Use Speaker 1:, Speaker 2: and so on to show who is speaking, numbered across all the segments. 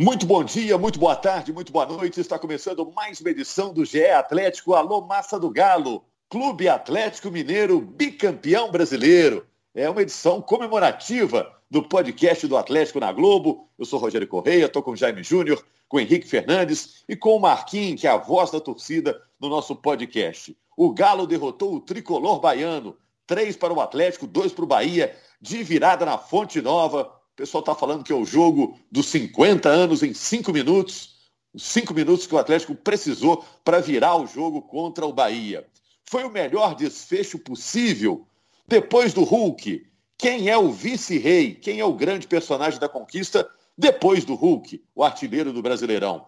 Speaker 1: Muito bom dia, muito boa tarde, muito boa noite. Está começando mais uma edição do GE Atlético Alô Massa do Galo, Clube Atlético Mineiro bicampeão brasileiro. É uma edição comemorativa do podcast do Atlético na Globo. Eu sou Rogério Correia, estou com Jaime Júnior, com Henrique Fernandes e com o Marquinhos, que é a voz da torcida no nosso podcast. O Galo derrotou o tricolor baiano, três para o Atlético, dois para o Bahia, de virada na Fonte Nova pessoal está falando que é o jogo dos 50 anos em 5 minutos. Os 5 minutos que o Atlético precisou para virar o jogo contra o Bahia. Foi o melhor desfecho possível. Depois do Hulk, quem é o vice-rei? Quem é o grande personagem da conquista depois do Hulk, o artilheiro do Brasileirão?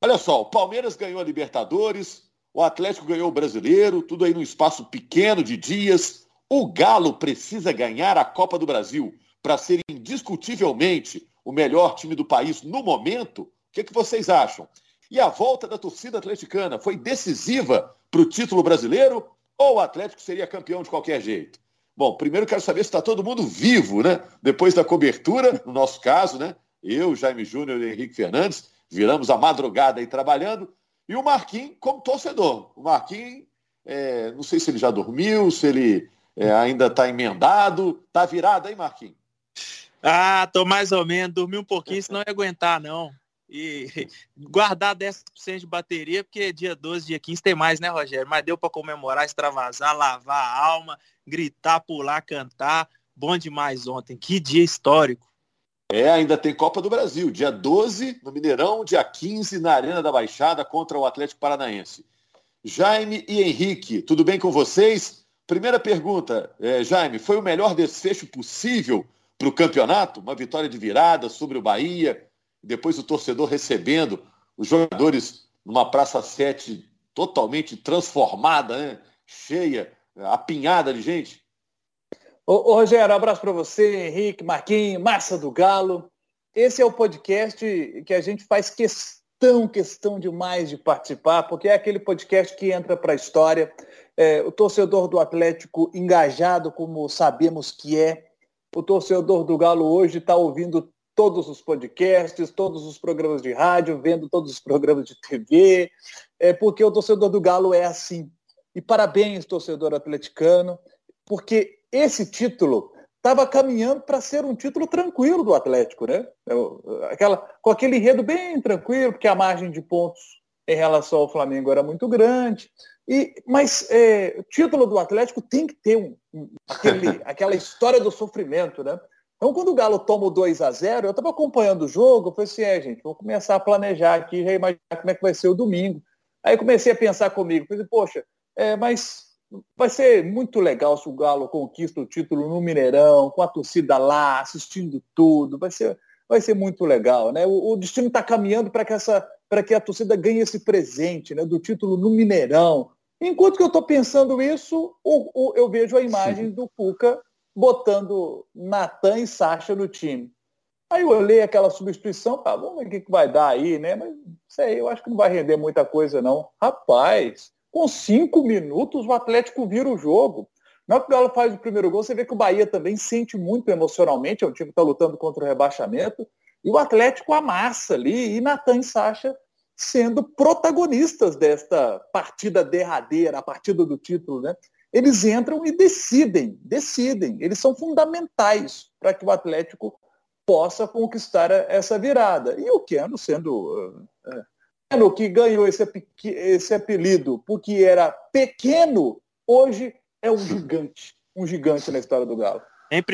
Speaker 1: Olha só, o Palmeiras ganhou a Libertadores, o Atlético ganhou o Brasileiro, tudo aí num espaço pequeno de dias. O Galo precisa ganhar a Copa do Brasil para ser indiscutivelmente o melhor time do país no momento, o que, que vocês acham? E a volta da torcida atleticana foi decisiva para o título brasileiro ou o Atlético seria campeão de qualquer jeito? Bom, primeiro quero saber se está todo mundo vivo, né? Depois da cobertura, no nosso caso, né? Eu, Jaime Júnior e Henrique Fernandes, viramos a madrugada aí trabalhando. E o Marquinhos como torcedor. O Marquinhos, é, não sei se ele já dormiu, se ele é, ainda está emendado. Está virado aí, Marquinhos?
Speaker 2: Ah, tô mais ou menos, dormi um pouquinho, senão não ia aguentar, não. E guardar 10% de bateria, porque dia 12, dia 15 tem mais, né, Rogério? Mas deu para comemorar, extravasar, lavar a alma, gritar, pular, cantar. Bom demais ontem. Que dia histórico.
Speaker 1: É, ainda tem Copa do Brasil. Dia 12 no Mineirão, dia 15 na Arena da Baixada contra o Atlético Paranaense. Jaime e Henrique, tudo bem com vocês? Primeira pergunta, é, Jaime, foi o melhor desfecho possível para o campeonato, uma vitória de virada sobre o Bahia, depois o torcedor recebendo os jogadores numa Praça 7 totalmente transformada, né? cheia, apinhada de gente.
Speaker 3: Ô, ô Rogério, um abraço para você, Henrique, Marquinhos, Massa do Galo. Esse é o podcast que a gente faz questão, questão demais de participar, porque é aquele podcast que entra para a história. É, o torcedor do Atlético engajado, como sabemos que é, o torcedor do Galo hoje está ouvindo todos os podcasts, todos os programas de rádio, vendo todos os programas de TV, é porque o torcedor do Galo é assim. E parabéns, torcedor atleticano, porque esse título estava caminhando para ser um título tranquilo do Atlético, né? Aquela, com aquele enredo bem tranquilo, porque a margem de pontos em relação ao Flamengo era muito grande. E, mas é, o título do Atlético tem que ter um, aquele, aquela história do sofrimento, né? Então, quando o Galo toma o 2 a 0 eu estava acompanhando o jogo, eu falei assim, é, gente, vou começar a planejar aqui, já imaginar como é que vai ser o domingo. Aí comecei a pensar comigo, falei, poxa, é, mas vai ser muito legal se o Galo conquista o título no Mineirão, com a torcida lá, assistindo tudo, vai ser, vai ser muito legal, né? O, o destino está caminhando para que essa para que a torcida ganhe esse presente né, do título no Mineirão. Enquanto que eu estou pensando isso, o, o, eu vejo a imagem do Cuca botando Natan e Sacha no time. Aí eu olhei aquela substituição, ah, vamos ver o que, que vai dar aí, né? Mas sei, eu acho que não vai render muita coisa, não. Rapaz, com cinco minutos o Atlético vira o jogo. Na hora que o Galo faz o primeiro gol, você vê que o Bahia também sente muito emocionalmente, é um time que está lutando contra o rebaixamento. E o Atlético amassa ali, e Natan e Sacha sendo protagonistas desta partida derradeira, a partida do título, né? Eles entram e decidem, decidem. Eles são fundamentais para que o Atlético possa conquistar essa virada. E o Keno sendo uh, uh, que ganhou esse, esse apelido porque era pequeno, hoje é um gigante, um gigante na história do Galo.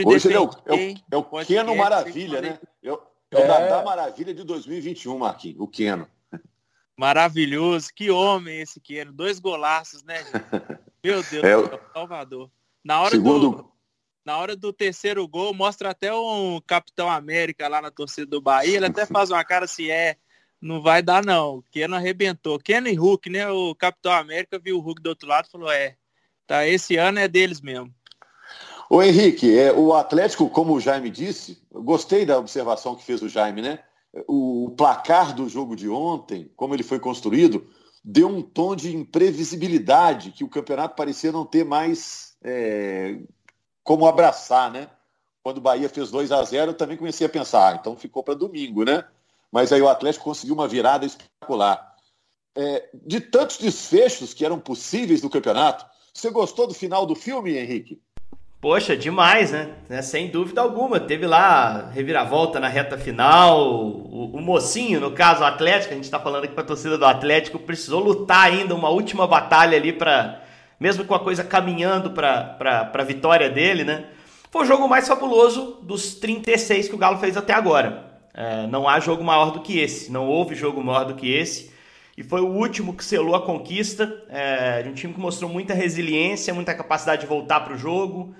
Speaker 1: Hoje ele é o, é o, é o Keno Maravilha, né? Eu, é o é... da Maravilha de 2021, Marquinhos, o Keno.
Speaker 2: Maravilhoso, que homem esse Keno. Dois golaços, né, gente? Meu Deus, é... o Salvador. Na hora, Segundo... do, na hora do terceiro gol, mostra até um Capitão América lá na torcida do Bahia. Ele até faz uma cara assim, é, não vai dar não. O Keno arrebentou. Keno e Hulk, né? O Capitão América viu o Hulk do outro lado e falou, é, tá, esse ano é deles mesmo.
Speaker 1: Ô Henrique, é, o Atlético, como o Jaime disse, gostei da observação que fez o Jaime, né? O placar do jogo de ontem, como ele foi construído, deu um tom de imprevisibilidade que o campeonato parecia não ter mais é, como abraçar, né? Quando o Bahia fez 2 a 0 eu também comecei a pensar, ah, então ficou para domingo, né? mas aí o Atlético conseguiu uma virada espetacular. É, de tantos desfechos que eram possíveis no campeonato, você gostou do final do filme, Henrique?
Speaker 4: Poxa, demais, né? É, sem dúvida alguma. Teve lá reviravolta na reta final. O, o mocinho, no caso, o Atlético, a gente está falando aqui para a torcida do Atlético, precisou lutar ainda uma última batalha ali para, mesmo com a coisa caminhando para a vitória dele, né? Foi o jogo mais fabuloso dos 36 que o Galo fez até agora. É, não há jogo maior do que esse. Não houve jogo maior do que esse. E foi o último que selou a conquista é, de um time que mostrou muita resiliência, muita capacidade de voltar para o jogo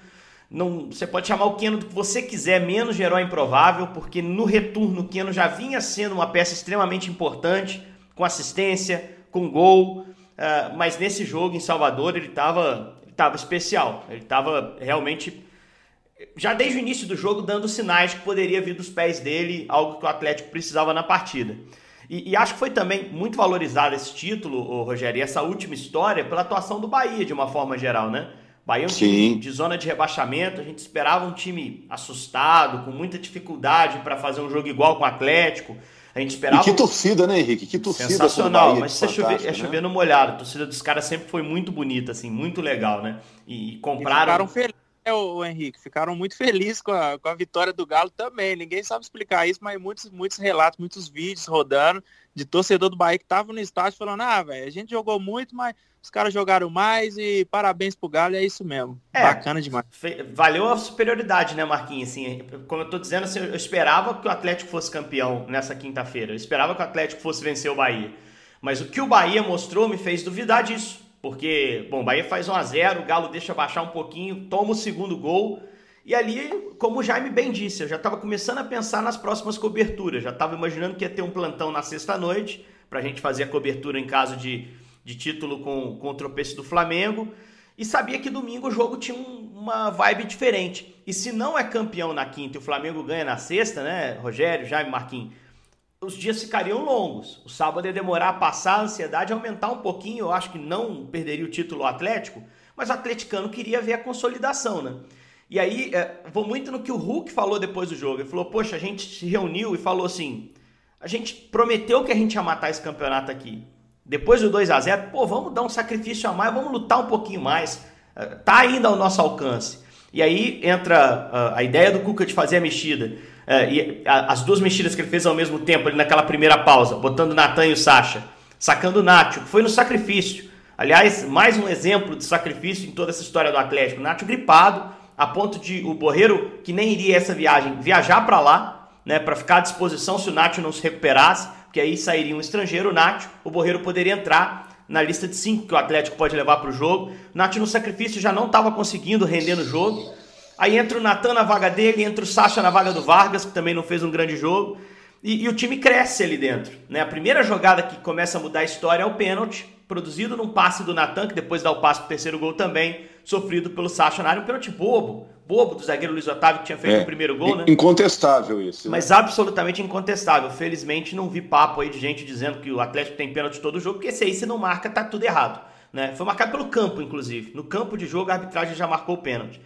Speaker 4: não, você pode chamar o Keno do que você quiser, menos de herói improvável, porque no retorno o Keno já vinha sendo uma peça extremamente importante, com assistência, com gol, uh, mas nesse jogo em Salvador ele estava ele tava especial, ele estava realmente, já desde o início do jogo, dando sinais que poderia vir dos pés dele, algo que o Atlético precisava na partida. E, e, acho que foi também muito valorizado esse título, Rogério, e essa última história pela atuação do Bahia, de uma forma geral, né? Bahia é um Sim. time de zona de rebaixamento, a gente esperava um time assustado, com muita dificuldade para fazer um jogo igual com o Atlético. A gente esperava.
Speaker 1: E que torcida, né, Henrique? Que torcida.
Speaker 4: Sensacional, Bahia, mas se é chover, é chover no molhado. A torcida dos caras sempre foi muito bonita, assim, muito legal, né? E, e compraram. E
Speaker 2: ficaram felizes, né, o Henrique? Ficaram muito felizes com a, com a vitória do Galo também. Ninguém sabe explicar isso, mas muitos, muitos relatos, muitos vídeos rodando de torcedor do Bahia que tava no estádio falando: ah, velho, a gente jogou muito, mas os caras jogaram mais e parabéns pro Galo, é isso mesmo. É, Bacana demais.
Speaker 4: Valeu a superioridade, né, Marquinhos? Assim, como eu tô dizendo, assim, eu esperava que o Atlético fosse campeão nessa quinta-feira. Eu esperava que o Atlético fosse vencer o Bahia. Mas o que o Bahia mostrou me fez duvidar disso. Porque, bom, Bahia faz 1 a 0 o Galo deixa baixar um pouquinho, toma o segundo gol. E ali, como o Jaime bem disse, eu já estava começando a pensar nas próximas coberturas. Já estava imaginando que ia ter um plantão na sexta-noite para a gente fazer a cobertura em caso de de título com, com o tropeço do Flamengo. E sabia que domingo o jogo tinha um, uma vibe diferente. E se não é campeão na quinta e o Flamengo ganha na sexta, né, Rogério, Jaime, Marquinhos, os dias ficariam longos. O sábado ia demorar a passar, a ansiedade aumentar um pouquinho. Eu acho que não perderia o título Atlético, mas o atleticano queria ver a consolidação, né? E aí, é, vou muito no que o Hulk falou depois do jogo. Ele falou: Poxa, a gente se reuniu e falou assim: a gente prometeu que a gente ia matar esse campeonato aqui. Depois do 2 a 0 pô, vamos dar um sacrifício a mais, vamos lutar um pouquinho mais. Eh, tá ainda ao nosso alcance. E aí entra uh, a ideia do Cuca de fazer a mexida. Uh, e as duas mexidas que ele fez ao mesmo tempo, ali naquela primeira pausa, botando o Natan e o Sacha, sacando o Nacho, foi no sacrifício. Aliás, mais um exemplo de sacrifício em toda essa história do Atlético. Nacho gripado, a ponto de o Borreiro, que nem iria essa viagem, viajar para lá, né, para ficar à disposição se o Nacho não se recuperasse porque aí sairia um estrangeiro, o Nacho, o Borreiro poderia entrar na lista de cinco que o Atlético pode levar para o jogo. O Nacho no sacrifício já não estava conseguindo render no jogo. Aí entra o Natan na vaga dele, entra o Sacha na vaga do Vargas, que também não fez um grande jogo. E, e, o time cresce ali dentro. Né? A primeira jogada que começa a mudar a história é o pênalti, produzido num passe do Natan, que depois dá o passe para o terceiro gol também, sofrido pelo Sacha na área. Um pênalti bobo, bobo do zagueiro Luiz Otávio, que tinha feito é, o primeiro gol, né?
Speaker 1: Incontestável isso.
Speaker 4: Né? Mas absolutamente incontestável. Felizmente não vi papo aí de gente dizendo que o Atlético tem pênalti todo jogo, porque esse aí se não marca, tá tudo errado. Né? Foi marcado pelo campo, inclusive. No campo de jogo, a arbitragem já marcou o pênalti.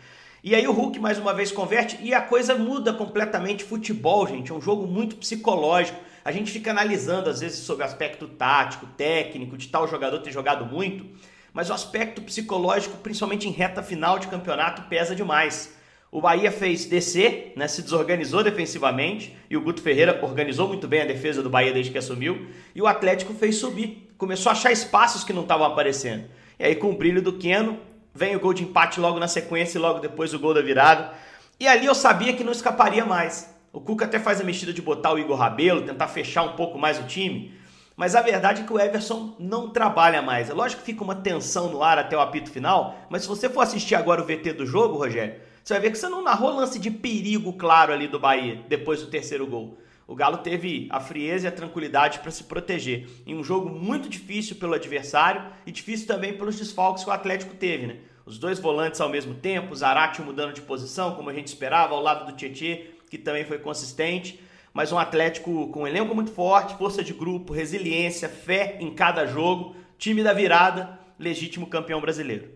Speaker 4: E aí o Hulk mais uma vez converte e a coisa muda completamente. Futebol, gente, é um jogo muito psicológico. A gente fica analisando, às vezes, sobre aspecto tático, técnico, de tal jogador ter jogado muito mas o aspecto psicológico, principalmente em reta final de campeonato, pesa demais. O Bahia fez descer, né, se desorganizou defensivamente, e o Guto Ferreira organizou muito bem a defesa do Bahia desde que assumiu, e o Atlético fez subir, começou a achar espaços que não estavam aparecendo. E aí, com o brilho do Keno, vem o gol de empate logo na sequência e logo depois o gol da virada. E ali eu sabia que não escaparia mais. O Cuca até faz a mexida de botar o Igor Rabelo, tentar fechar um pouco mais o time, mas a verdade é que o Everson não trabalha mais. É lógico que fica uma tensão no ar até o apito final, mas se você for assistir agora o VT do jogo, Rogério, você vai ver que você não narrou lance de perigo claro ali do Bahia depois do terceiro gol. O Galo teve a frieza e a tranquilidade para se proteger em um jogo muito difícil pelo adversário e difícil também pelos desfalques que o Atlético teve, né? Os dois volantes ao mesmo tempo, Zarate mudando de posição, como a gente esperava, ao lado do Tietê, que também foi consistente mas um Atlético com um elenco muito forte, força de grupo, resiliência, fé em cada jogo, time da virada, legítimo campeão brasileiro.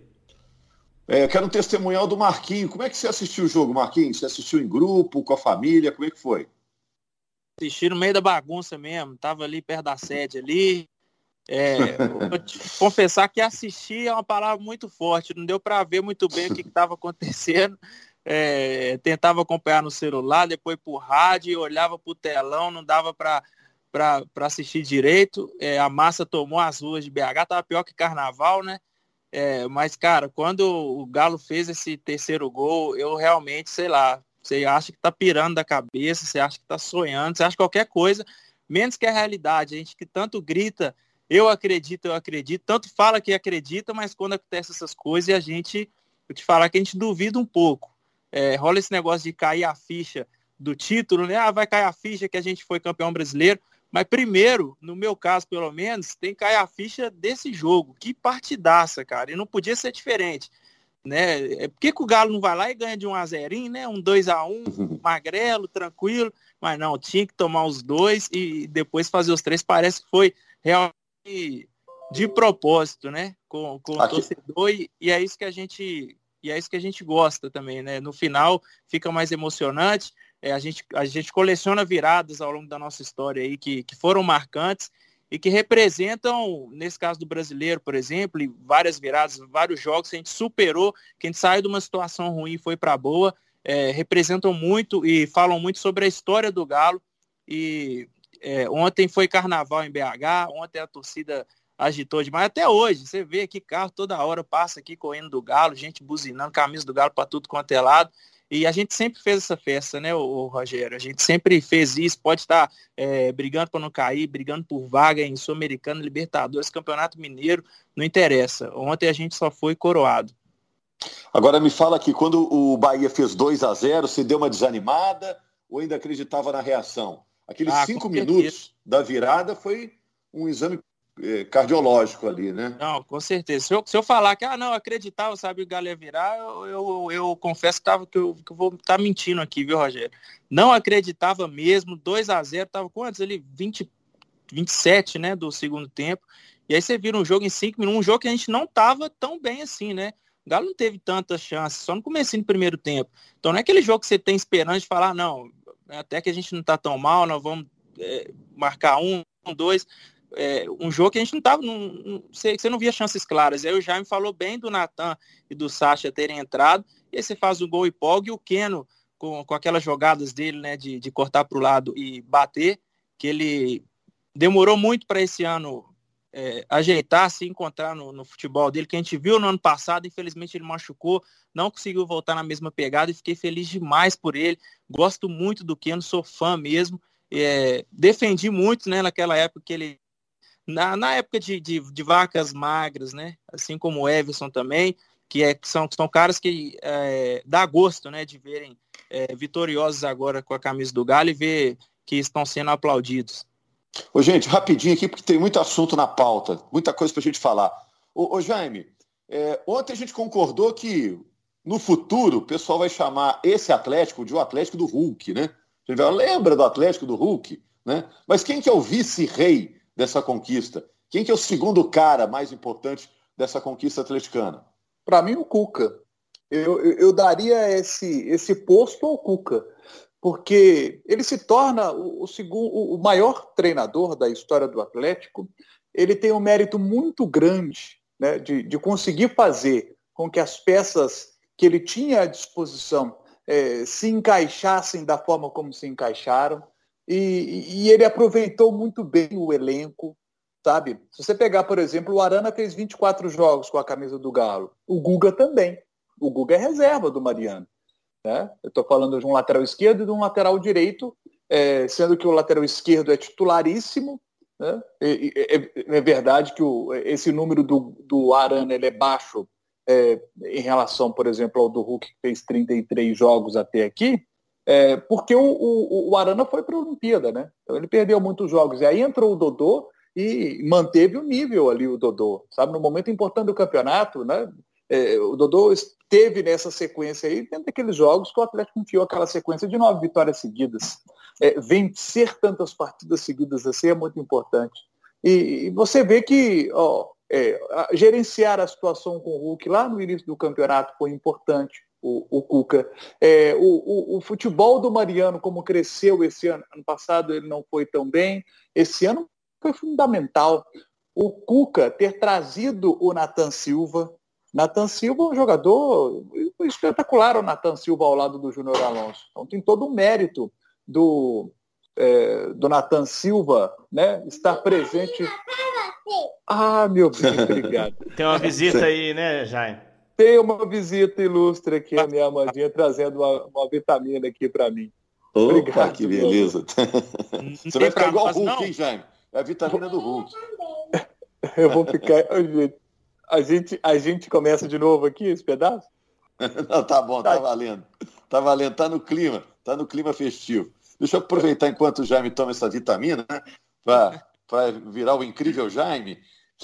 Speaker 1: É, eu quero um testemunhal do Marquinho. Como é que você assistiu o jogo, Marquinhos? Você assistiu em grupo, com a família? Como é que foi?
Speaker 2: Assisti no meio da bagunça mesmo, tava ali perto da sede ali. É, vou te confessar que assistir é uma palavra muito forte, não deu para ver muito bem o que estava acontecendo. É, tentava acompanhar no celular, depois por rádio, olhava para o telão, não dava para para assistir direito. É, a massa tomou as ruas de BH, tava pior que carnaval, né? É, mas, cara, quando o Galo fez esse terceiro gol, eu realmente, sei lá, você acha que tá pirando da cabeça, você acha que tá sonhando, você acha qualquer coisa, menos que a realidade. A gente que tanto grita, eu acredito, eu acredito, tanto fala que acredita, mas quando acontece essas coisas, a gente, eu te falar que a gente duvida um pouco. É, rola esse negócio de cair a ficha do título, né? Ah, vai cair a ficha que a gente foi campeão brasileiro. Mas primeiro, no meu caso pelo menos, tem que cair a ficha desse jogo. Que partidaça, cara. E não podia ser diferente. Né? É, por que, que o Galo não vai lá e ganha de um a 0 né? Um 2 a 1 magrelo, tranquilo. Mas não, tinha que tomar os dois e depois fazer os três. Parece que foi realmente de propósito, né? Com, com o torcedor e, e é isso que a gente e é isso que a gente gosta também, né? No final fica mais emocionante. É, a, gente, a gente coleciona viradas ao longo da nossa história aí que, que foram marcantes e que representam, nesse caso do brasileiro, por exemplo, várias viradas, vários jogos que a gente superou, que a gente saiu de uma situação ruim e foi para boa, é, representam muito e falam muito sobre a história do Galo. E é, ontem foi carnaval em BH, ontem a torcida agitou demais. Até hoje, você vê aqui carro toda hora passa aqui correndo do Galo, gente buzinando, camisa do Galo para tudo quanto é lado. E a gente sempre fez essa festa, né, o, Rogério? A gente sempre fez isso, pode estar é, brigando para não cair, brigando por vaga em Sul-Americano, Libertadores, Campeonato Mineiro, não interessa. Ontem a gente só foi coroado.
Speaker 1: Agora me fala aqui, quando o Bahia fez 2 a 0 você deu uma desanimada ou ainda acreditava na reação? Aqueles ah, cinco minutos da virada foi um exame cardiológico ali, né?
Speaker 2: Não, com certeza. Se eu, se eu falar que, ah, não, acreditava, sabe, o Galo ia virar, eu, eu, eu confesso que, tava, que, eu, que eu vou estar tá mentindo aqui, viu, Rogério? Não acreditava mesmo, 2 a 0 tava quantos ali? 20, 27, né, do segundo tempo. E aí você vira um jogo em 5 minutos, um jogo que a gente não tava tão bem assim, né? O Galo não teve tantas chances, só no começo do primeiro tempo. Então não é aquele jogo que você tem esperança de falar, não, até que a gente não tá tão mal, nós vamos é, marcar um, dois é, um jogo que a gente não tava, não, não, você, você não via chances claras. Aí o Jaime falou bem do Natan e do Sacha terem entrado, e aí você faz o gol e pog, e o Keno, com, com aquelas jogadas dele, né, de, de cortar para o lado e bater, que ele demorou muito para esse ano é, ajeitar, se encontrar no, no, futebol dele, que a gente viu no ano passado, infelizmente ele machucou, não conseguiu voltar na mesma pegada e fiquei feliz demais por ele. Gosto muito do Keno, sou fã mesmo. É, defendi muito né, naquela época que ele na, na época de, de, de, vacas magras, né? Assim como o Everson também, que, é, que são, são caras que é, dá gosto, né? De verem é, vitoriosos agora com a camisa do Galo e ver que estão sendo aplaudidos.
Speaker 1: Ô, gente, rapidinho aqui, porque tem muito assunto na pauta, muita coisa para a gente falar. Ô, ô Jaime, é, ontem a gente concordou que no futuro o pessoal vai chamar esse Atlético de o Atlético do Hulk, né? A gente vai, lembra do Atlético do Hulk? Né? Mas quem que é o vice-rei dessa conquista? Quem que é o segundo cara mais importante dessa conquista atleticana?
Speaker 3: Para mim, o Cuca. Eu, eu, eu, daria esse, esse posto ao Cuca, porque ele se torna o, o, segundo, o maior treinador da história do Atlético. Ele tem um mérito muito grande né, de, de conseguir fazer com que as peças que ele tinha à disposição é, se encaixassem da forma como se encaixaram. E, e, ele aproveitou muito bem o elenco, sabe? Se você pegar, por exemplo, o Arana fez 24 jogos com a camisa do Galo. O Guga também. O Guga é reserva do Mariano. Né? Eu estou falando de um lateral esquerdo e de um lateral direito, é, sendo que o lateral esquerdo é titularíssimo. Né? É, é, verdade que o, esse número do, do Arana ele é baixo é, em relação, por exemplo, ao do Hulk, que fez 33 jogos até aqui, é, porque o, o, o, Arana foi para a Olimpíada, né? Então ele perdeu muitos jogos. E aí entrou o Dodô e manteve o nível ali, o Dodô. Sabe, no momento importante do campeonato, né? É, o Dodô esteve nessa sequência aí, dentro daqueles jogos que o Atlético enfiou aquela sequência de nove vitórias seguidas. É, vencer tantas partidas seguidas assim é muito importante. E, e você vê que ó, é, gerenciar a situação com o Hulk lá no início do campeonato foi importante. O, o Cuca. É, o, o, o, futebol do Mariano, como cresceu esse ano, ano passado ele não foi tão bem, esse ano foi fundamental. O Cuca ter trazido o Nathan Silva. Nathan Silva é um jogador espetacular, o Nathan Silva ao lado do Júnior Alonso. Então tem todo o mérito do, é, do Nathan Silva né, estar presente. Ah, meu Deus, obrigado.
Speaker 4: Tem uma visita aí, né, Jaime?
Speaker 3: Tem uma visita ilustre aqui, a minha Amandinha, trazendo uma, uma vitamina aqui para mim.
Speaker 1: Opa, Obrigado, que beleza. Você vai ficar igual o Hulk, hein, Jaime? É a vitamina do Hulk.
Speaker 3: Eu vou ficar. A gente, a gente começa de novo aqui esse pedaço?
Speaker 1: Não, tá bom, tá, tá valendo. Tá valendo, tá no clima, tá no clima festivo. Deixa eu aproveitar enquanto o Jaime toma essa vitamina, né? Para virar o incrível Jaime.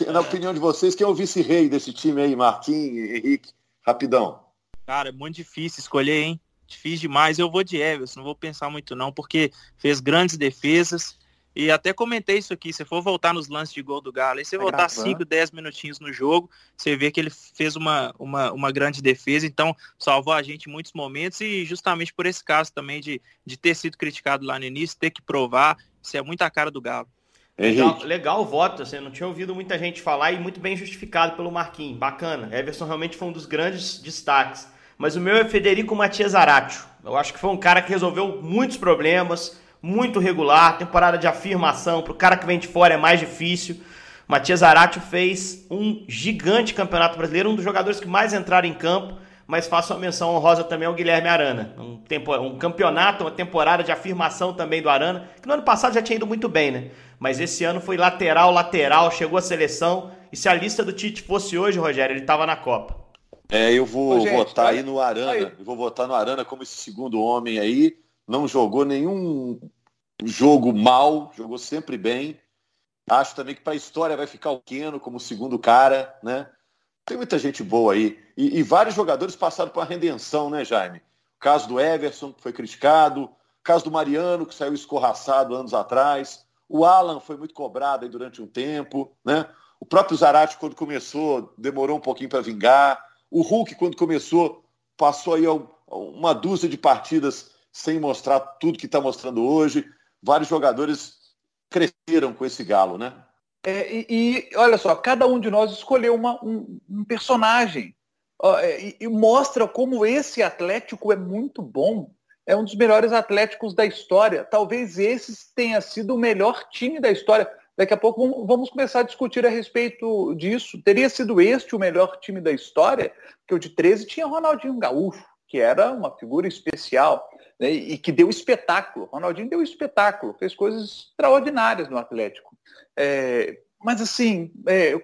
Speaker 1: Na opinião de vocês, quem é o vice-rei desse time aí, Marquinhos, Henrique? Rapidão.
Speaker 2: Cara, é muito difícil escolher, hein? Difícil demais. Eu vou de Everson, não vou pensar muito não, porque fez grandes defesas. E até comentei isso aqui, se for voltar nos lances de gol do Galo, aí você tá voltar 5, 10 minutinhos no jogo, você vê que ele fez uma, uma, uma grande defesa, então salvou a gente em muitos momentos e justamente por esse caso também de, de ter sido criticado lá no início, ter que provar, isso é muita cara do Galo.
Speaker 4: Legal, legal o voto, assim, não tinha ouvido muita gente falar e muito bem justificado pelo Marquinhos. Bacana. Everson realmente foi um dos grandes destaques. Mas o meu é Federico Matias Aratio. Eu acho que foi um cara que resolveu muitos problemas, muito regular, temporada de afirmação. Para o cara que vem de fora é mais difícil. Matias Aratio fez um gigante campeonato brasileiro, um dos jogadores que mais entraram em campo mas faço uma menção honrosa também ao Guilherme Arana. Um, tempo, um campeonato, uma temporada de afirmação também do Arana, que no ano passado já tinha ido muito bem, né? Mas esse ano foi lateral, lateral, chegou a seleção. E se a lista do Tite fosse hoje, Rogério, ele estava na Copa.
Speaker 1: É, eu vou Ô, gente, votar aí no Arana. Aí. Eu vou votar no Arana como esse segundo homem aí. Não jogou nenhum jogo mal, jogou sempre bem. Acho também que para a história vai ficar o Keno como segundo cara, né? Tem muita gente boa aí. E, e, vários jogadores passaram por uma redenção, né, Jaime? O caso do Everson, que foi criticado. O caso do Mariano, que saiu escorraçado anos atrás. O Alan foi muito cobrado aí durante um tempo, né? O próprio Zarate, quando começou, demorou um pouquinho para vingar. O Hulk, quando começou, passou aí uma dúzia de partidas sem mostrar tudo que está mostrando hoje. Vários jogadores cresceram com esse galo, né?
Speaker 3: É, e, e, olha só, cada um de nós escolheu uma, um, um, personagem é, e, e, mostra como esse Atlético é muito bom. É um dos melhores Atléticos da história. Talvez esse tenha sido o melhor time da história. Daqui a pouco vamos começar a discutir a respeito disso. Teria sido este o melhor time da história? Porque o de 13 tinha Ronaldinho Gaúcho, que era uma figura especial né, e que deu espetáculo. Ronaldinho deu espetáculo, fez coisas extraordinárias no Atlético. É, mas assim, é,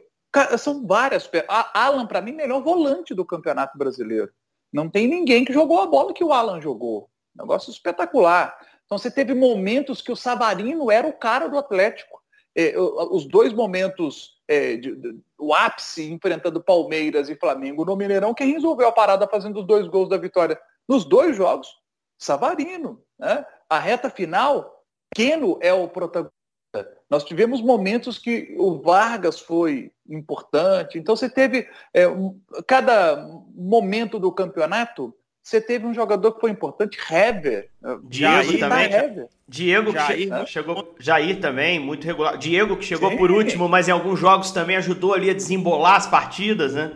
Speaker 3: são várias. A Alan, para mim, melhor volante do Campeonato Brasileiro. Não tem ninguém que jogou a bola que o Alan jogou. Negócio espetacular. Então você teve momentos que o Savarino era o cara do Atlético. É, os dois momentos, é, de, de, o ápice enfrentando Palmeiras e Flamengo no Mineirão, quem resolveu a parada fazendo os dois gols da vitória nos dois jogos? Savarino. Né? A reta final, Keno é o protagonista nós tivemos momentos que o Vargas foi importante. Então você teve é, um, cada momento do campeonato você teve um jogador que foi importante, Hever.
Speaker 4: Diego também. Hever. Diego Jair, que chegou, Jair também, muito regular. Diego que chegou Sim. por último, mas em alguns jogos também ajudou ali a desembolar as partidas, né?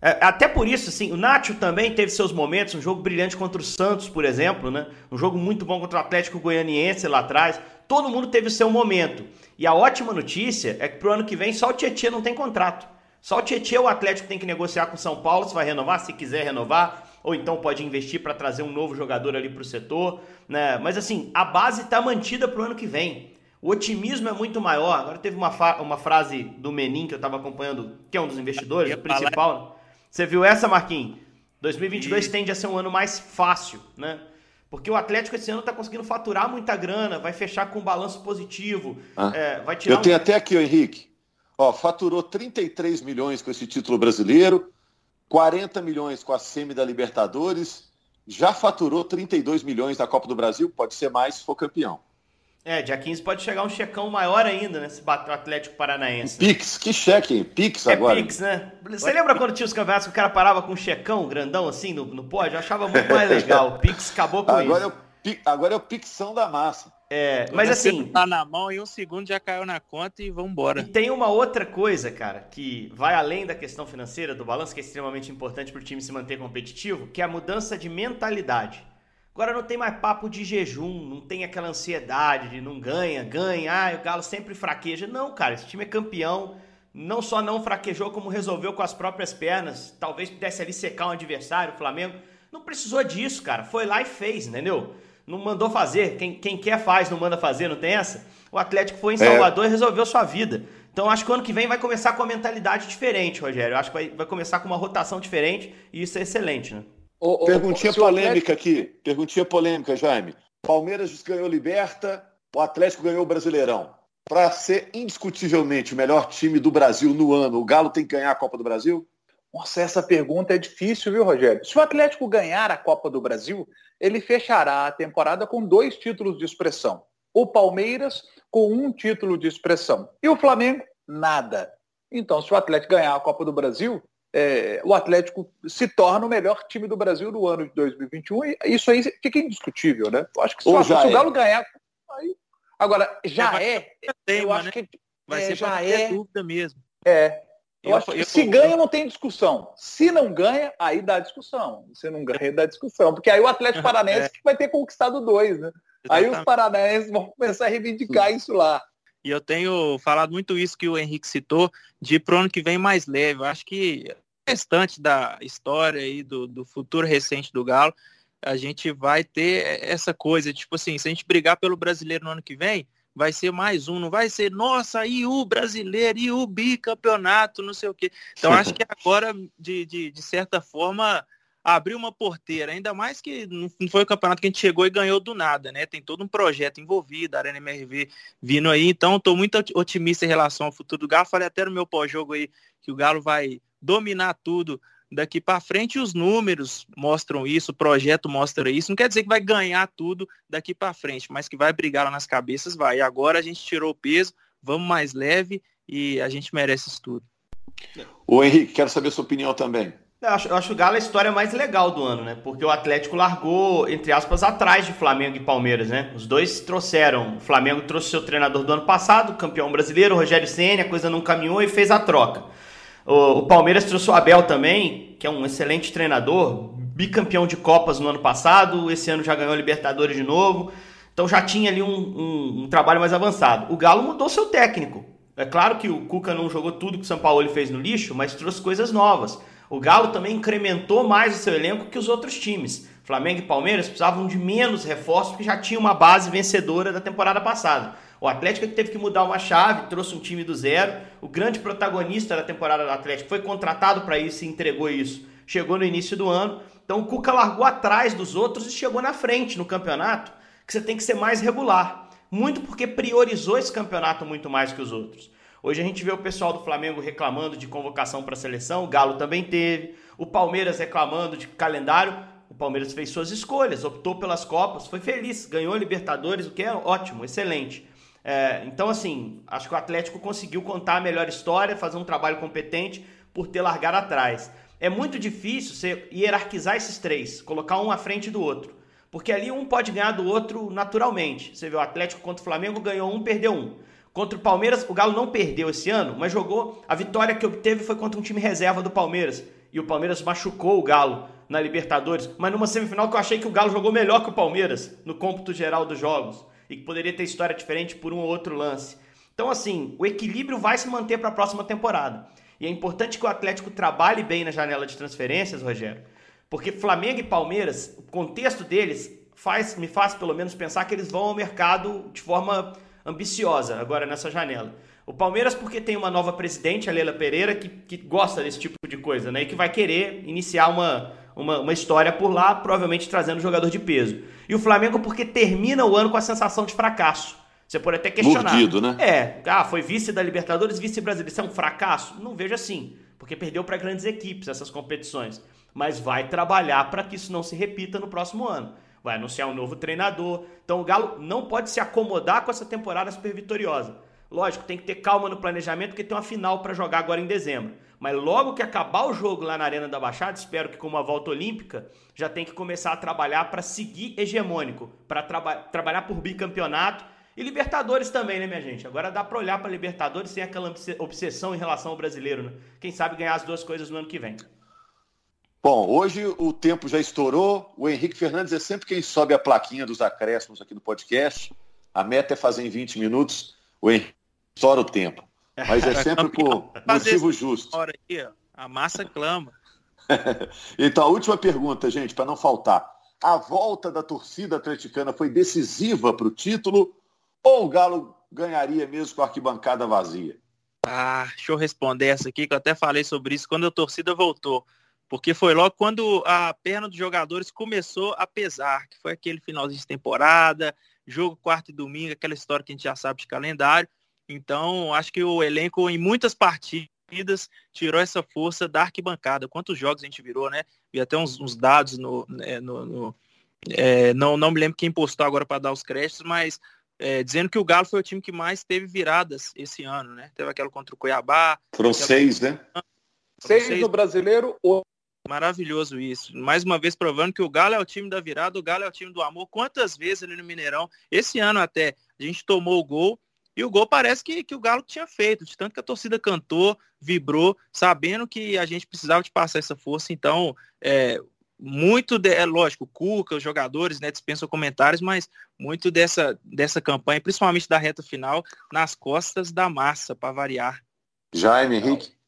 Speaker 4: É, até por isso, assim, o Nacho também teve seus momentos, um jogo brilhante contra o Santos, por exemplo, né? Um jogo muito bom contra o Atlético Goianiense lá atrás. Todo mundo teve o seu momento. E a ótima notícia é que pro ano que vem só o Tietchan não tem contrato. Só o Tietchan o Atlético tem que negociar com o São Paulo se vai renovar, se quiser renovar, ou então pode investir para trazer um novo jogador ali para o setor. Né? Mas assim, a base está mantida pro ano que vem. O otimismo é muito maior. Agora teve uma, uma frase do Menin que eu estava acompanhando, que é um dos investidores, o principal. Você viu essa, Marquinhos? 2022 e... tende a ser um ano mais fácil, né? Porque o Atlético esse ano está conseguindo faturar muita grana, vai fechar com um balanço positivo.
Speaker 1: Ah. É, vai tirar Eu tenho até aqui, o Henrique. Ó, faturou 33 milhões com esse título brasileiro, 40 milhões com a semi da Libertadores, já faturou 32 milhões da Copa do Brasil, pode ser mais se for campeão.
Speaker 4: É, dia 15 pode chegar um checão maior ainda, né? Se bater o Atlético Paranaense.
Speaker 1: Pix, que cheque? Pix é agora.
Speaker 4: Pix, né? Você lembra quando tinha os campeonatos que o cara parava com um checão grandão assim no, no pódio? Eu achava muito mais legal. O Pix acabou com
Speaker 1: agora
Speaker 4: isso.
Speaker 1: É o, agora é o Pixão da massa.
Speaker 4: É, mas assim.
Speaker 2: Tá na mão e um segundo já caiu na conta e vambora.
Speaker 4: E tem uma outra coisa, cara, que vai além da questão financeira do balanço, que é extremamente importante para o time se manter competitivo, que é a mudança de mentalidade. Agora não tem mais papo de jejum, não tem aquela ansiedade de não ganha, ganha, ah, o Galo sempre fraqueja. Não, cara, esse time é campeão. Não só não fraquejou, como resolveu com as próprias pernas. Talvez pudesse ali secar um adversário, o Flamengo. Não precisou disso, cara. Foi lá e fez, entendeu? Não mandou fazer. Quem, quem quer faz, não manda fazer, não tem essa? O Atlético foi em é. Salvador é. e resolveu sua vida. Então acho que o ano que vem vai começar com uma mentalidade diferente, Rogério. Eu acho que vai, vai começar com uma rotação diferente e isso é excelente, né?
Speaker 1: O, o, Perguntinha polêmica Atlético... aqui. Perguntinha polêmica, Jaime. Palmeiras ganhou Liberta, o Atlético ganhou o Brasileirão. Para ser indiscutivelmente o melhor time do Brasil no ano, o Galo tem que ganhar a Copa do Brasil?
Speaker 3: Nossa, essa pergunta é difícil, viu, Rogério? Se o Atlético ganhar a Copa do Brasil, ele fechará a temporada com dois títulos de expressão. O Palmeiras com um título de expressão. E o Flamengo, nada. Então, se o Atlético ganhar a Copa do Brasil, é, o Atlético se torna o melhor time do Brasil no ano de 2021 e isso aí fica indiscutível, né? Eu acho que se, o, se o Galo é. ganhar, aí... agora já é,
Speaker 2: tema, eu acho né? que vai é, ser já é dúvida mesmo.
Speaker 3: É, eu, eu acho que eu, se eu, ganha não tem discussão. Se não ganha, aí dá discussão. Se não ganha, dá discussão. Porque aí o Atlético Paranaense é. vai ter conquistado dois, né? Exatamente. Aí os paranaenses vão começar a reivindicar isso lá.
Speaker 2: E eu tenho falado muito isso que o Henrique citou, de ir pro ano que vem mais leve. Eu acho que o restante da história e do, do futuro recente do Galo, a gente vai ter essa coisa, tipo assim, se a gente brigar pelo brasileiro no ano que vem, vai ser mais um, não vai ser, nossa, e o brasileiro, e o bicampeonato, não sei o quê. Então acho que agora, de, de, de certa forma, abriu uma porteira, ainda mais que não foi o campeonato que a gente chegou e ganhou do nada, né? Tem todo um projeto envolvido, a Arena MRV vindo aí, então estou muito otimista em relação ao futuro do Galo. Falei até no meu pós-jogo aí que o Galo vai dominar tudo daqui para frente os números mostram isso, o projeto mostra isso. Não quer dizer que vai ganhar tudo daqui para frente, mas que vai brigar lá nas cabeças, vai. E agora a gente tirou o peso, vamos mais leve e a gente merece isso tudo.
Speaker 1: O Henrique, quero saber sua opinião também.
Speaker 4: Eu acho, eu acho o Galo a história mais legal do ano, né? Porque o Atlético largou, entre aspas, atrás de Flamengo e Palmeiras, né? Os dois trouxeram. O Flamengo trouxe seu treinador do ano passado, campeão brasileiro, Rogério Senna, a coisa não caminhou e fez a troca. O, o Palmeiras trouxe o Abel também, que é um excelente treinador, bicampeão de Copas no ano passado, esse ano já ganhou a Libertadores de novo. Então já tinha ali um, um, um trabalho mais avançado. O Galo mudou seu técnico. É claro que o Cuca não jogou tudo que o São Paulo fez no lixo, mas trouxe coisas novas. O Galo também incrementou mais o seu elenco que os outros times. Flamengo e Palmeiras precisavam de menos reforços porque já tinha uma base vencedora da temporada passada. O Atlético teve que mudar uma chave, trouxe um time do zero. O grande protagonista da temporada do Atlético foi contratado para isso e entregou isso. Chegou no início do ano. Então o Cuca largou atrás dos outros e chegou na frente no campeonato, que você tem que ser mais regular. Muito porque priorizou esse campeonato muito mais que os outros. Hoje a gente vê o pessoal do Flamengo reclamando de convocação para a seleção, o Galo também teve, o Palmeiras reclamando de calendário. O Palmeiras fez suas escolhas, optou pelas Copas, foi feliz, ganhou a Libertadores, o que é ótimo, excelente. É, então, assim, acho que o Atlético conseguiu contar a melhor história, fazer um trabalho competente por ter largado atrás. É muito difícil você hierarquizar esses três, colocar um à frente do outro. Porque ali um pode ganhar do outro naturalmente. Você vê o Atlético contra o Flamengo, ganhou um, perdeu um. Contra o Palmeiras, o Galo não perdeu esse ano, mas jogou. A vitória que obteve foi contra um time reserva do Palmeiras. E o Palmeiras machucou o Galo na Libertadores. Mas numa semifinal que eu achei que o Galo jogou melhor que o Palmeiras no cômputo geral dos jogos. E que poderia ter história diferente por um ou outro lance. Então, assim, o equilíbrio vai se manter para a próxima temporada. E é importante que o Atlético trabalhe bem na janela de transferências, Rogério. Porque Flamengo e Palmeiras, o contexto deles faz, me faz pelo menos pensar que eles vão ao mercado de forma ambiciosa agora nessa janela. O Palmeiras, porque tem uma nova presidente, a Leila Pereira, que, que gosta desse tipo de coisa, né? E que vai querer iniciar uma, uma, uma história por lá, provavelmente trazendo jogador de peso. E o Flamengo, porque termina o ano com a sensação de fracasso. Você pode até questionar.
Speaker 1: Mordido, né?
Speaker 4: É, ah, foi vice da Libertadores, vice brasileiro. Isso é um fracasso? Não vejo assim, porque perdeu para grandes equipes essas competições. Mas vai trabalhar para que isso não se repita no próximo ano. Vai anunciar um novo treinador. Então o Galo não pode se acomodar com essa temporada super vitoriosa. Lógico, tem que ter calma no planejamento, porque tem uma final para jogar agora em dezembro. Mas logo que acabar o jogo lá na Arena da Baixada, espero que com uma volta olímpica, já tem que começar a trabalhar para seguir hegemônico, para traba trabalhar por bicampeonato e Libertadores também, né, minha gente? Agora dá para olhar para Libertadores sem aquela obsessão em relação ao brasileiro, né? Quem sabe ganhar as duas coisas no ano que vem.
Speaker 1: Bom, hoje o tempo já estourou. O Henrique Fernandes é sempre quem sobe a plaquinha dos acréscimos aqui no podcast. A meta é fazer em 20 minutos. O Henrique estoura o tempo. Mas é sempre por motivo justo.
Speaker 2: Aqui, a massa clama.
Speaker 1: então, a última pergunta, gente, para não faltar. A volta da torcida atleticana foi decisiva para o título ou o Galo ganharia mesmo com a arquibancada vazia?
Speaker 2: Ah, deixa eu responder essa aqui, que eu até falei sobre isso quando a torcida voltou. Porque foi logo quando a perna dos jogadores começou a pesar, que foi aquele finalzinho de temporada, jogo quarto e domingo, aquela história que a gente já sabe de calendário. Então, acho que o elenco, em muitas partidas, tirou essa força da arquibancada. Quantos jogos a gente virou, né? Vi até uns, uns dados no. Né, no, no é, não, não me lembro quem postou agora para dar os créditos, mas é, dizendo que o Galo foi o time que mais teve viradas esse ano, né? Teve aquela contra o Cuiabá.
Speaker 1: Foram seis, né?
Speaker 3: Seis, seis no brasileiro,
Speaker 2: Maravilhoso isso. Mais uma vez provando que o Galo é o time da virada, o Galo é o time do amor. Quantas vezes ali no Mineirão, esse ano até, a gente tomou o gol e o gol parece que, que o Galo tinha feito, de tanto que a torcida cantou, vibrou, sabendo que a gente precisava de passar essa força. Então, é, muito, de, é lógico, Cuca, os jogadores, né, dispensam comentários, mas muito dessa, dessa campanha, principalmente da reta final, nas costas da massa, para variar.
Speaker 1: Jaime, Henrique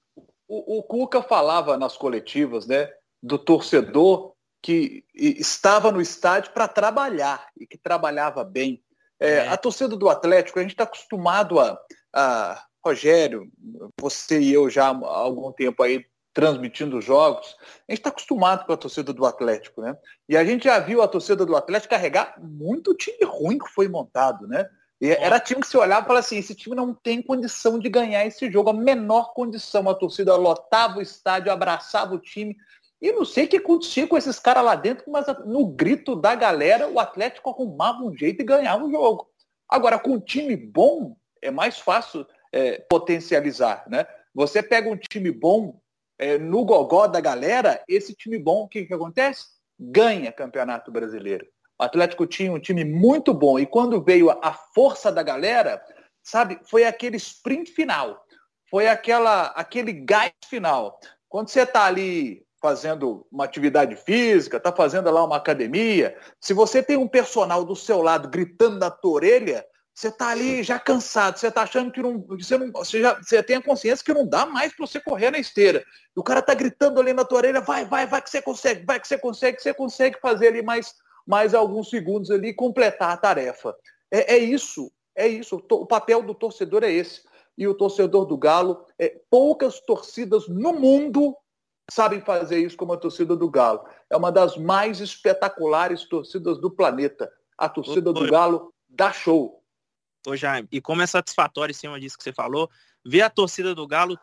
Speaker 3: o, o Cuca falava nas coletivas, né, do torcedor que estava no estádio para trabalhar e que trabalhava bem. É, é. A torcida do Atlético, a gente está acostumado a, a, Rogério, você e eu já há algum tempo aí transmitindo jogos, a gente está acostumado com a torcida do Atlético, né? E a gente já viu a torcida do Atlético carregar muito time ruim que foi montado, né? Era time que se olhava e falava assim, esse time não tem condição de ganhar esse jogo, a menor condição. A torcida lotava o estádio, abraçava o time. E não sei o que acontecia com esses caras lá dentro, mas no grito da galera, o Atlético arrumava um jeito e ganhava o jogo. Agora, com um time bom, é mais fácil é, potencializar, né? Você pega um time bom é, no gogó da galera, esse time bom, o que, que acontece? Ganha campeonato brasileiro. O Atlético tinha um time muito bom e quando veio a força da galera, sabe, foi aquele sprint final, foi aquela aquele gás final. Quando você está ali fazendo uma atividade física, está fazendo lá uma academia, se você tem um personal do seu lado gritando na tua orelha, você está ali já cansado, você está achando que não você, não. você, já, você tem a consciência que não dá mais para você correr na esteira. E o cara está gritando ali na tua orelha, vai, vai, vai que você consegue, vai que você consegue, que você consegue fazer ali mais mais alguns segundos ali e completar a tarefa. É, é isso, é isso. O papel do torcedor é esse. E o torcedor do Galo, é, poucas torcidas no mundo sabem fazer isso como a torcida do Galo. É uma das mais espetaculares torcidas do planeta. A torcida do Galo dá show.
Speaker 2: Ô Jaime, e como é satisfatório em cima disso que você falou, ver a torcida do Galo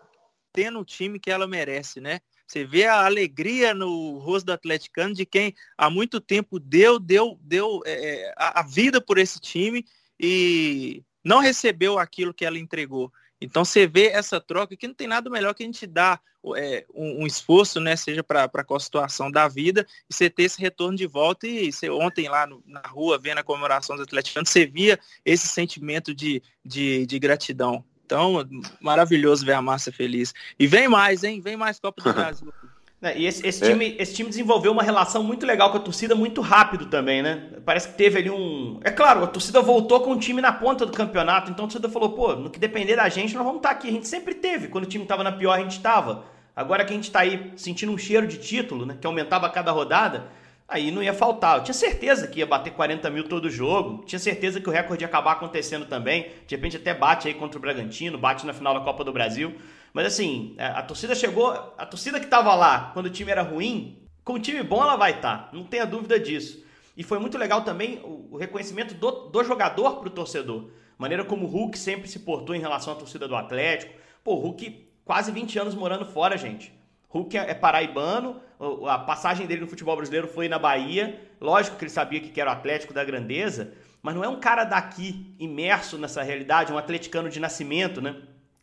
Speaker 2: tendo o time que ela merece, né? Você vê a alegria no rosto do atleticano de quem há muito tempo deu, deu, deu é, é, a, vida por esse time e não recebeu aquilo que ela entregou. Então você vê essa troca que não tem nada melhor que a gente dar é, um, um, esforço, né, seja para a situação da vida, e você ter esse retorno de volta. E você ontem lá no, na rua, vendo a comemoração dos atleticanos, você via esse sentimento de, de, de gratidão. Então, maravilhoso ver a massa feliz. E vem mais, hein? Vem mais Copa do Brasil.
Speaker 4: É, e esse, esse, é. time, esse time desenvolveu uma relação muito legal com a torcida muito rápido também, né? Parece que teve ali um. É claro, a torcida voltou com o time na ponta do campeonato, então a torcida falou, pô, no que depender da gente, nós vamos estar tá aqui. A gente sempre teve. Quando o time estava na pior, a gente estava. Agora que a gente está aí sentindo um cheiro de título, né? Que aumentava a cada rodada, aí não ia faltar. Eu tinha certeza que ia bater 40 mil todo jogo, tinha certeza que o recorde ia acabar acontecendo também. De repente até bate aí contra o Bragantino, bate na final da Copa do Brasil. Mas assim, é, a torcida chegou, a torcida que estava lá quando o time era ruim, com o time bom ela vai estar, tá, não tenha dúvida disso. E foi muito legal também o, reconhecimento do, do jogador para o torcedor. Maneira como o Hulk sempre se portou em relação à torcida do Atlético. Pô, o Hulk quase 20 anos morando fora, gente. Hulk é, é paraibano, a passagem dele no futebol brasileiro foi na Bahia. Lógico que ele sabia que era o Atlético da Grandeza, mas não é um cara daqui imerso nessa realidade, um atleticano de nascimento, né?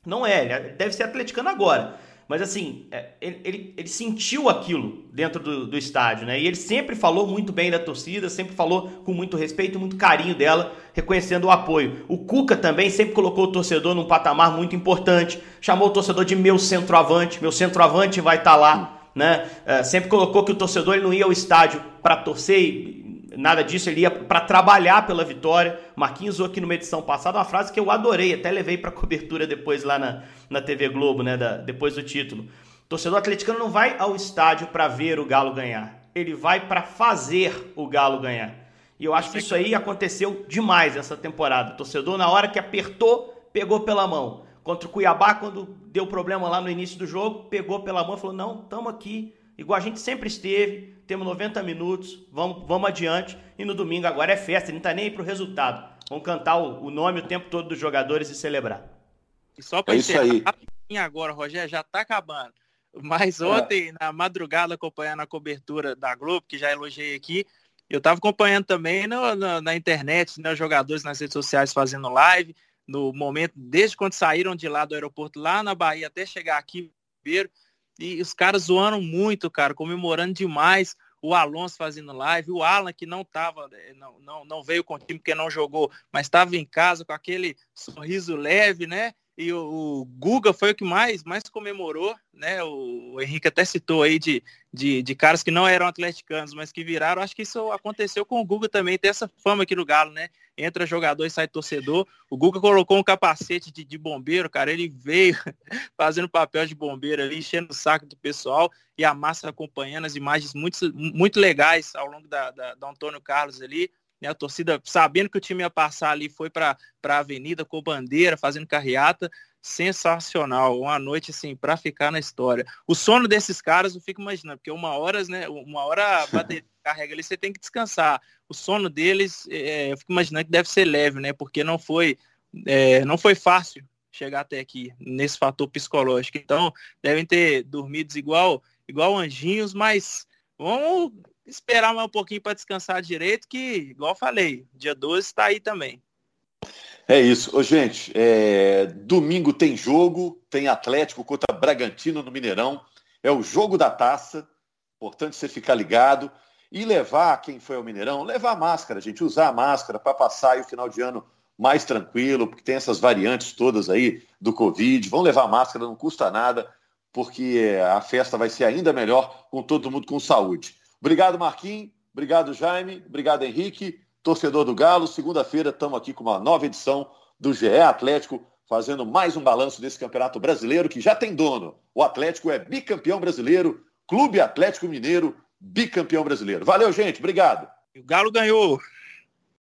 Speaker 4: Não é, ele é, deve ser atleticano agora. Mas assim, é, ele, ele, ele, sentiu aquilo dentro do, do, estádio, né? E ele sempre falou muito bem da torcida, sempre falou com muito respeito, muito carinho dela, reconhecendo o apoio. O Cuca também sempre colocou o torcedor num patamar muito importante, chamou o torcedor de meu centroavante, meu centroavante vai estar tá lá, né? É, sempre colocou que o torcedor ele não ia ao estádio para torcer nada disso, ele ia para trabalhar pela vitória. Marquinhos usou aqui numa edição passada uma frase que eu adorei, até levei para cobertura depois lá na, na TV Globo, né, da, depois do título. Torcedor atleticano não vai ao estádio para ver o Galo ganhar, ele vai para fazer o Galo ganhar. E eu acho que isso aí aconteceu demais essa temporada. O torcedor, na hora que apertou, pegou pela mão. Contra o Cuiabá, quando deu problema lá no início do jogo, pegou pela mão e falou: não, estamos aqui, igual a gente sempre esteve, temos 90 minutos, vamos, vamos adiante. E no domingo agora é festa, não está nem aí para o resultado. Vamos cantar o, o, nome o tempo todo dos jogadores e celebrar.
Speaker 2: E só para é encerrar agora, Rogério, já está acabando. Mas é. ontem, é. na madrugada, acompanhando a cobertura da Globo, que já elogiei aqui, eu estava acompanhando também no, no, na internet, né, os jogadores nas redes sociais fazendo live, no momento, desde quando saíram de lá do aeroporto, lá na Bahia, até chegar aqui, e os caras zoando muito, cara, comemorando demais. O Alonso fazendo live, o Alan que não tava, eh, não, não, não veio com o time porque não jogou, mas estava em casa com aquele sorriso leve, né? E o, o, Guga foi o que mais, mais comemorou, né? O, o Henrique até citou aí de, de, de, caras que não eram atleticanos, mas que viraram. Acho que isso aconteceu com o Guga também, tem essa fama aqui no Galo, né? Entra jogador e sai torcedor. O Guga colocou um capacete de, de bombeiro, cara. Ele veio fazendo papel de bombeiro ali, enchendo o saco do pessoal e a massa acompanhando as imagens muito, muito legais ao longo da, da, da Antônio Carlos ali. Né, a torcida, sabendo que o time ia passar ali, foi para a avenida com bandeira, fazendo carreata. Sensacional. Uma noite, assim, para ficar na história. O sono desses caras, eu fico imaginando, porque uma hora, né, uma hora carrega ali, você tem que descansar. O sono deles, é, eu fico imaginando que deve ser leve, né? Porque não foi, é, não foi fácil chegar até aqui, nesse fator psicológico. Então, devem ter dormido igual, igual anjinhos, mas vamos esperar mais um pouquinho para descansar direito, que, igual falei, dia 12 está aí também.
Speaker 1: É isso. Ô, gente, é... domingo tem jogo, tem Atlético contra Bragantino no Mineirão. É o jogo da taça. Importante você ficar ligado e levar quem foi ao Mineirão, levar máscara, gente, usar a máscara para passar o final de ano mais tranquilo, porque tem essas variantes todas aí do Covid. Vão levar máscara, não custa nada, porque a festa vai ser ainda melhor com todo mundo com saúde. Obrigado, Marquinhos. Obrigado, Jaime. Obrigado, Henrique. Torcedor do Galo, segunda-feira estamos aqui com uma nova edição do GE Atlético, fazendo mais um balanço desse campeonato brasileiro que já tem dono. O Atlético é bicampeão brasileiro, Clube Atlético Mineiro, bicampeão brasileiro. Valeu, gente. Obrigado.
Speaker 2: O Galo ganhou.